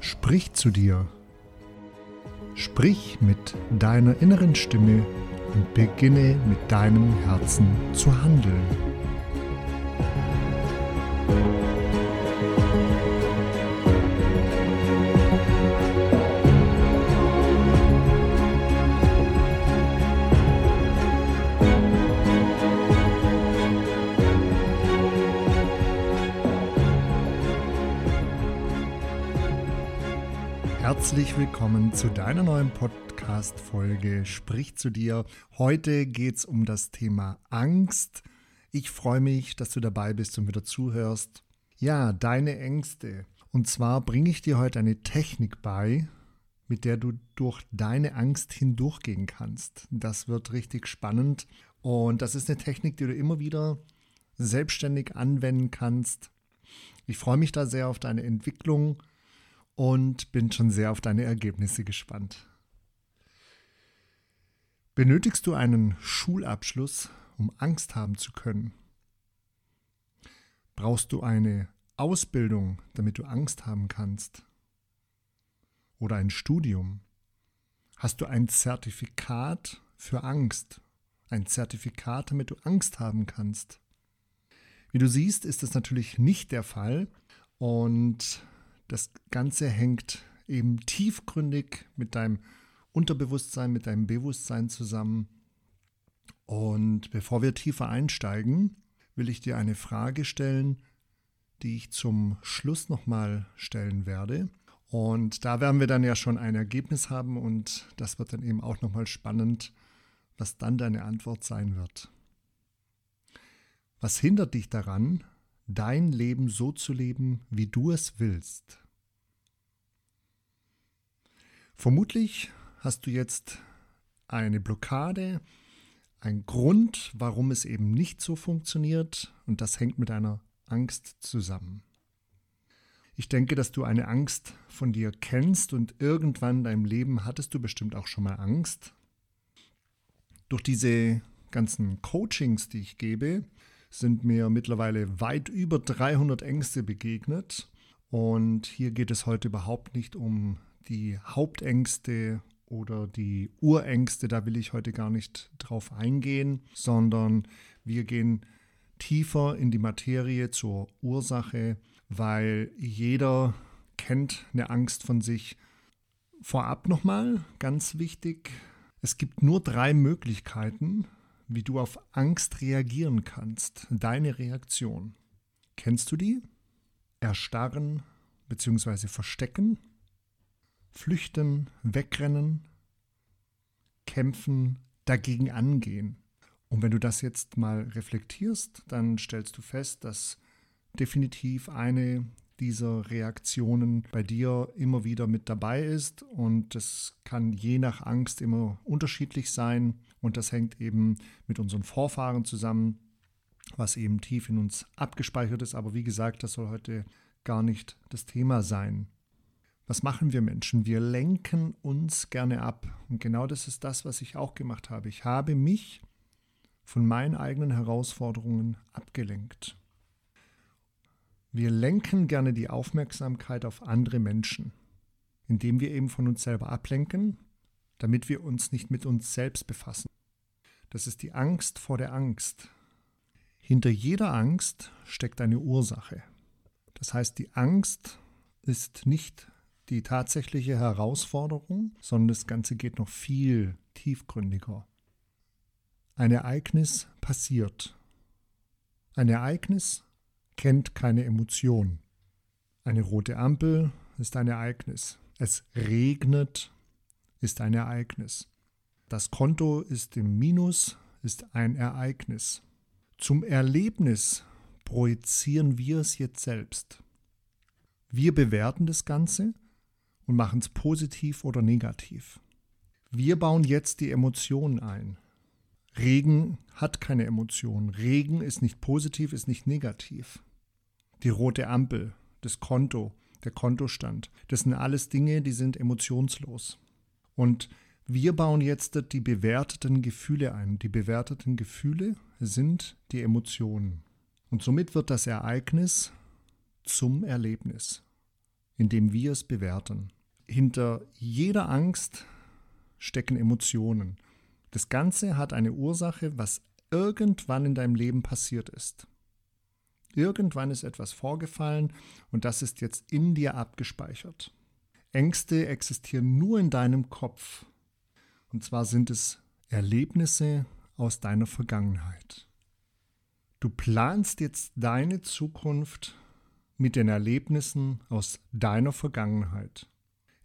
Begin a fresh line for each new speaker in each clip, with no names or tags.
Sprich zu dir. Sprich mit deiner inneren Stimme und beginne mit deinem Herzen zu handeln. Herzlich willkommen zu deiner neuen Podcast-Folge Sprich zu dir. Heute geht es um das Thema Angst. Ich freue mich, dass du dabei bist und wieder zuhörst. Ja, deine Ängste. Und zwar bringe ich dir heute eine Technik bei, mit der du durch deine Angst hindurchgehen kannst. Das wird richtig spannend. Und das ist eine Technik, die du immer wieder selbstständig anwenden kannst. Ich freue mich da sehr auf deine Entwicklung und bin schon sehr auf deine Ergebnisse gespannt. Benötigst du einen Schulabschluss, um Angst haben zu können? Brauchst du eine Ausbildung, damit du Angst haben kannst? Oder ein Studium? Hast du ein Zertifikat für Angst? Ein Zertifikat, damit du Angst haben kannst? Wie du siehst, ist das natürlich nicht der Fall und das Ganze hängt eben tiefgründig mit deinem Unterbewusstsein, mit deinem Bewusstsein zusammen. Und bevor wir tiefer einsteigen, will ich dir eine Frage stellen, die ich zum Schluss nochmal stellen werde. Und da werden wir dann ja schon ein Ergebnis haben und das wird dann eben auch nochmal spannend, was dann deine Antwort sein wird. Was hindert dich daran, dein Leben so zu leben, wie du es willst. Vermutlich hast du jetzt eine Blockade, ein Grund, warum es eben nicht so funktioniert und das hängt mit einer Angst zusammen. Ich denke, dass du eine Angst von dir kennst und irgendwann in deinem Leben hattest du bestimmt auch schon mal Angst. Durch diese ganzen Coachings, die ich gebe, sind mir mittlerweile weit über 300 Ängste begegnet. Und hier geht es heute überhaupt nicht um die Hauptängste oder die Urängste, da will ich heute gar nicht drauf eingehen, sondern wir gehen tiefer in die Materie zur Ursache, weil jeder kennt eine Angst von sich. Vorab nochmal, ganz wichtig, es gibt nur drei Möglichkeiten, wie du auf Angst reagieren kannst. Deine Reaktion. Kennst du die? Erstarren bzw. verstecken, flüchten, wegrennen, kämpfen, dagegen angehen. Und wenn du das jetzt mal reflektierst, dann stellst du fest, dass definitiv eine dieser Reaktionen bei dir immer wieder mit dabei ist und das kann je nach Angst immer unterschiedlich sein und das hängt eben mit unseren Vorfahren zusammen, was eben tief in uns abgespeichert ist. Aber wie gesagt, das soll heute gar nicht das Thema sein. Was machen wir Menschen? Wir lenken uns gerne ab. Und genau das ist das, was ich auch gemacht habe. Ich habe mich von meinen eigenen Herausforderungen abgelenkt. Wir lenken gerne die Aufmerksamkeit auf andere Menschen, indem wir eben von uns selber ablenken, damit wir uns nicht mit uns selbst befassen. Das ist die Angst vor der Angst. Hinter jeder Angst steckt eine Ursache. Das heißt, die Angst ist nicht die tatsächliche Herausforderung, sondern das Ganze geht noch viel tiefgründiger. Ein Ereignis passiert. Ein Ereignis kennt keine Emotion. Eine rote Ampel ist ein Ereignis. Es regnet ist ein Ereignis. Das Konto ist im Minus, ist ein Ereignis. Zum Erlebnis projizieren wir es jetzt selbst. Wir bewerten das Ganze und machen es positiv oder negativ. Wir bauen jetzt die Emotionen ein. Regen hat keine Emotionen. Regen ist nicht positiv, ist nicht negativ. Die rote Ampel, das Konto, der Kontostand, das sind alles Dinge, die sind emotionslos. Und Wir bauen jetzt die bewerteten Gefühle ein. Die bewerteten Gefühle sind die Emotionen. Und somit wird das Ereignis zum Erlebnis, indem wir es bewerten. Hinter jeder Angst stecken Emotionen. Das Ganze hat eine Ursache, was irgendwann in deinem Leben passiert ist. Irgendwann ist etwas vorgefallen und das ist jetzt in dir abgespeichert. Ängste existieren nur in deinem Kopf. Und zwar sind es Erlebnisse aus deiner Vergangenheit. Du planst jetzt deine Zukunft mit den Erlebnissen aus deiner Vergangenheit.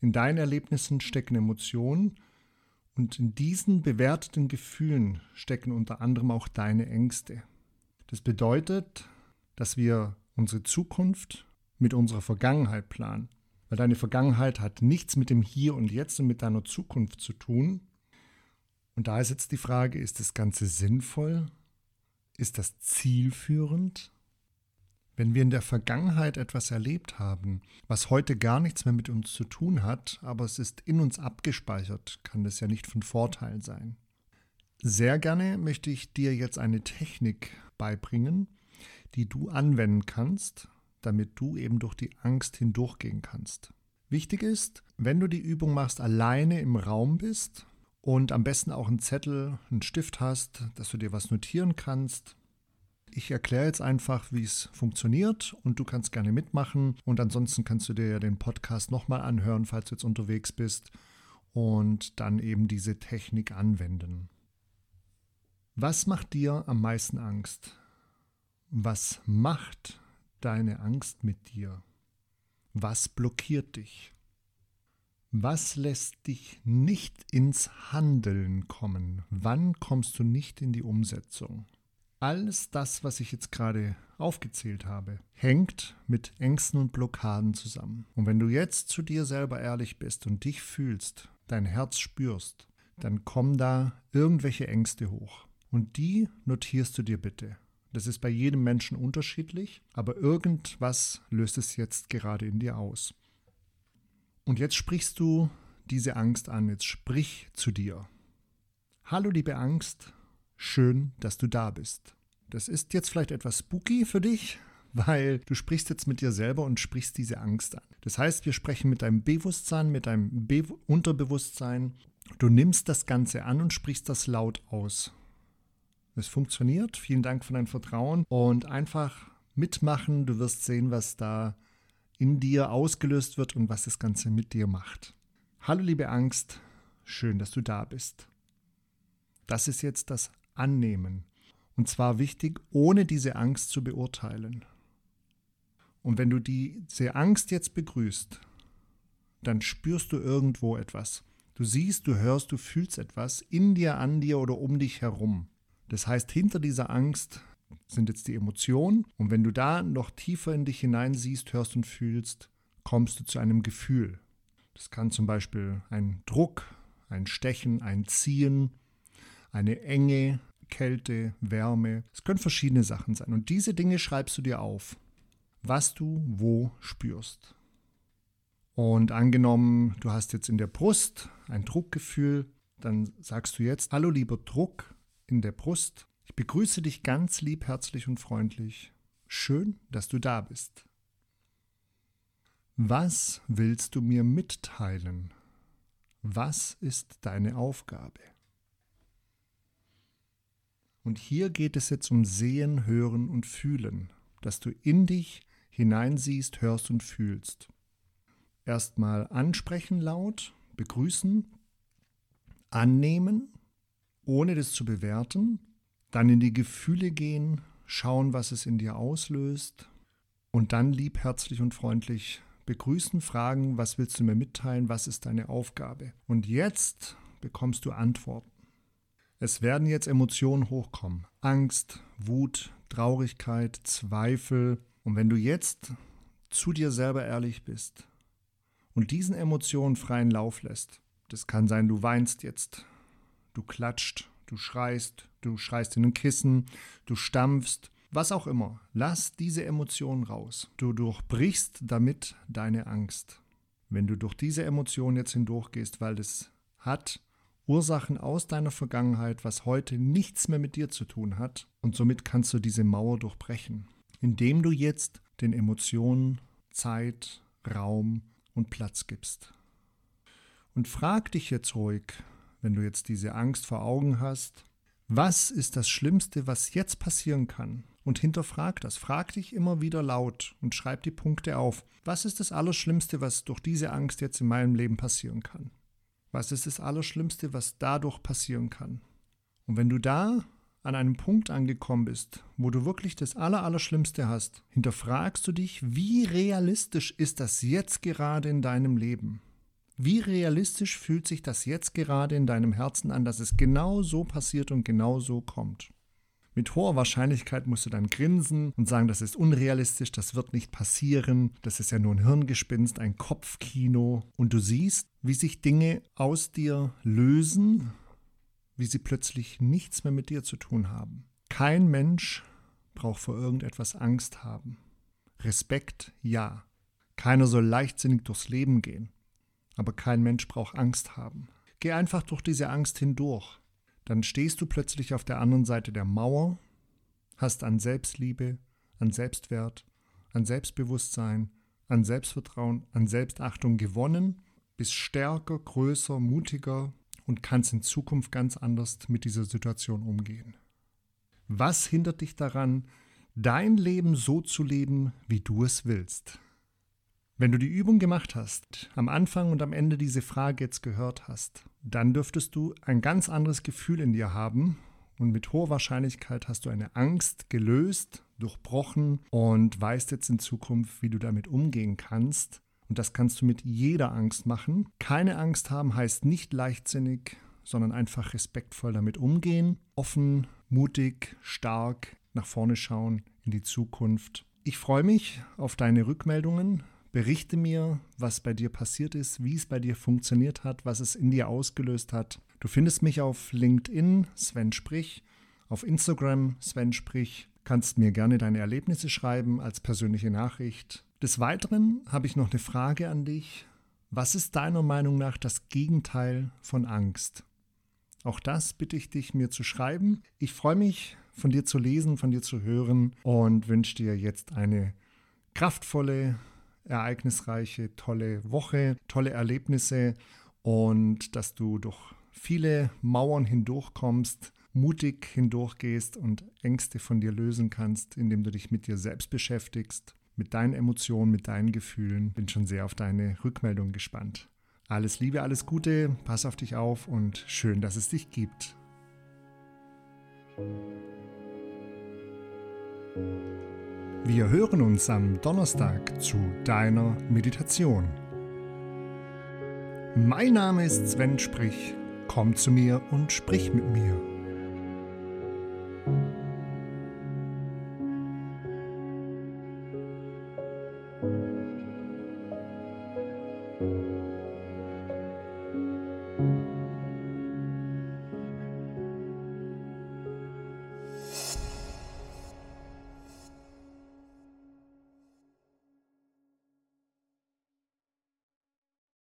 In deinen Erlebnissen stecken Emotionen und in diesen bewerteten Gefühlen stecken unter anderem auch deine Ängste. Das bedeutet, dass wir unsere Zukunft mit unserer Vergangenheit planen. Weil deine Vergangenheit hat nichts mit dem Hier und Jetzt und mit deiner Zukunft zu tun. Und da ist jetzt die Frage, ist das Ganze sinnvoll? Ist das zielführend? Wenn wir in der Vergangenheit etwas erlebt haben, was heute gar nichts mehr mit uns zu tun hat, aber es ist in uns abgespeichert, kann das ja nicht von Vorteil sein. Sehr gerne möchte ich dir jetzt eine Technik beibringen, die du anwenden kannst, damit du eben durch die Angst hindurchgehen kannst. Wichtig ist, wenn du die Übung machst, alleine im Raum bist und am besten auch einen Zettel, einen Stift hast, dass du dir was notieren kannst. Ich erkläre jetzt einfach, wie es funktioniert und du kannst gerne mitmachen und ansonsten kannst du dir ja den Podcast nochmal anhören, falls du jetzt unterwegs bist und dann eben diese Technik anwenden. Was macht dir am meisten Angst? Was macht deine Angst mit dir? Was blockiert dich? Was lässt dich nicht ins Handeln kommen? Wann kommst du nicht in die Umsetzung? Alles das, was ich jetzt gerade aufgezählt habe, hängt mit Ängsten und Blockaden zusammen. Und wenn du jetzt zu dir selber ehrlich bist und dich fühlst, dein Herz spürst, dann kommen da irgendwelche Ängste hoch. Und die notierst du dir bitte. Das ist bei jedem Menschen unterschiedlich, aber irgendwas löst es jetzt gerade in dir aus. Und jetzt sprichst du diese Angst an, jetzt sprich zu dir. Hallo liebe Angst, schön, dass du da bist. Das ist jetzt vielleicht etwas spooky für dich, weil du sprichst jetzt mit dir selber und sprichst diese Angst an. Das heißt, wir sprechen mit deinem Bewusstsein, mit deinem Be Unterbewusstsein. Du nimmst das Ganze an und sprichst das laut aus. Es funktioniert. Vielen Dank für dein Vertrauen und einfach mitmachen. Du wirst sehen, was da in dir ausgelöst wird und was das Ganze mit dir macht. Hallo liebe Angst, schön, dass du da bist. Das ist jetzt das Annehmen. Und zwar wichtig, ohne diese Angst zu beurteilen. Und wenn du diese Angst jetzt begrüßt, dann spürst du irgendwo etwas. Du siehst, du hörst, du fühlst etwas in dir, an dir oder um dich herum. Das heißt, hinter dieser Angst sind jetzt die Emotionen. Und wenn du da noch tiefer in dich hineinsiehst, hörst und fühlst, kommst du zu einem Gefühl. Das kann zum Beispiel ein Druck, ein Stechen, ein Ziehen, eine Enge, Kälte, Wärme. Es können verschiedene Sachen sein. Und diese Dinge schreibst du dir auf, was du wo spürst. Und angenommen, du hast jetzt in der Brust ein Druckgefühl, dann sagst du jetzt, hallo lieber Druck, in der Brust. Ich begrüße dich ganz lieb, herzlich und freundlich. Schön, dass du da bist. Was willst du mir mitteilen? Was ist deine Aufgabe? Und hier geht es jetzt um Sehen, Hören und Fühlen, dass du in dich hineinsiehst, hörst und fühlst. Erstmal ansprechen laut, begrüßen, annehmen, ohne das zu bewerten, dann in die Gefühle gehen, schauen, was es in dir auslöst und dann lieb, herzlich und freundlich begrüßen, fragen, was willst du mir mitteilen, was ist deine Aufgabe. Und jetzt bekommst du Antworten. Es werden jetzt Emotionen hochkommen. Angst, Wut, Traurigkeit, Zweifel. Und wenn du jetzt zu dir selber ehrlich bist und diesen Emotionen freien Lauf lässt, das kann sein, du weinst jetzt, du klatscht, du schreist, du schreist in ein Kissen, du stampfst, was auch immer. Lass diese Emotionen raus. Du durchbrichst damit deine Angst. Wenn du durch diese Emotionen jetzt hindurchgehst, weil das hat Ursachen aus deiner Vergangenheit, was heute nichts mehr mit dir zu tun hat. Und somit kannst du diese Mauer durchbrechen, indem du jetzt den Emotionen Zeit, Raum und Platz gibst. Und frag dich jetzt ruhig, wenn du jetzt diese Angst vor Augen hast, was ist das Schlimmste, was jetzt passieren kann? Und hinterfrag das. Frag dich immer wieder laut und schreib die Punkte auf. Was ist das Allerschlimmste, was durch diese Angst jetzt in meinem Leben passieren kann? Was ist das Allerschlimmste, was dadurch passieren kann? Und wenn du da an einem Punkt angekommen bist, wo du wirklich das Allerallerschlimmste hast, hinterfragst du dich, wie realistisch ist das jetzt gerade in deinem Leben? Wie realistisch fühlt sich das jetzt gerade in deinem Herzen an, dass es genau so passiert und genau so kommt? Mit hoher Wahrscheinlichkeit musst du dann grinsen und sagen, das ist unrealistisch, das wird nicht passieren, das ist ja nur ein Hirngespinst, ein Kopfkino. Und du siehst, wie sich Dinge aus dir lösen, wie sie plötzlich nichts mehr mit dir zu tun haben. Kein Mensch braucht vor irgendetwas Angst haben. Respekt, ja. Keiner soll leichtsinnig durchs Leben gehen. Aber kein Mensch braucht Angst haben. Geh einfach durch diese Angst hindurch. Dann stehst du plötzlich auf der anderen Seite der Mauer, hast an Selbstliebe, an Selbstwert, an Selbstbewusstsein, an Selbstvertrauen, an Selbstachtung gewonnen, bist stärker, größer, mutiger und kannst in Zukunft ganz anders mit dieser Situation umgehen. Was hindert dich daran, dein Leben so zu leben, wie du es willst? Wenn du die Übung gemacht hast, am Anfang und am Ende diese Frage jetzt gehört hast, dann dürftest du ein ganz anderes Gefühl in dir haben und mit hoher Wahrscheinlichkeit hast du eine Angst gelöst, durchbrochen und weißt jetzt in Zukunft, wie du damit umgehen kannst. Und das kannst du mit jeder Angst machen. Keine Angst haben heißt nicht leichtsinnig, sondern einfach respektvoll damit umgehen, offen, mutig, stark nach vorne schauen in die Zukunft. Ich freue mich auf deine Rückmeldungen Berichte mir, was bei dir passiert ist, wie es bei dir funktioniert hat, was es in dir ausgelöst hat. Du findest mich auf LinkedIn, Sven Sprich, auf Instagram, Sven Sprich. Kannst mir gerne deine Erlebnisse schreiben als persönliche Nachricht. Des Weiteren habe ich noch eine Frage an dich. Was ist deiner Meinung nach das Gegenteil von Angst? Auch das bitte ich dich, mir zu schreiben. Ich freue mich, von dir zu lesen, von dir zu hören und wünsche dir jetzt eine kraftvolle, ereignisreiche, tolle Woche, tolle Erlebnisse und dass du durch viele Mauern hindurchkommst, mutig hindurchgehst und Ängste von dir lösen kannst, indem du dich mit dir selbst beschäftigst, mit deinen Emotionen, mit deinen Gefühlen. Bin schon sehr auf deine Rückmeldung gespannt. Alles Liebe, alles Gute, pass auf dich auf und schön, dass es dich gibt. Wir hören uns am Donnerstag zu deiner Meditation. Mein Name ist Sven Sprich. Komm zu mir und sprich mit mir.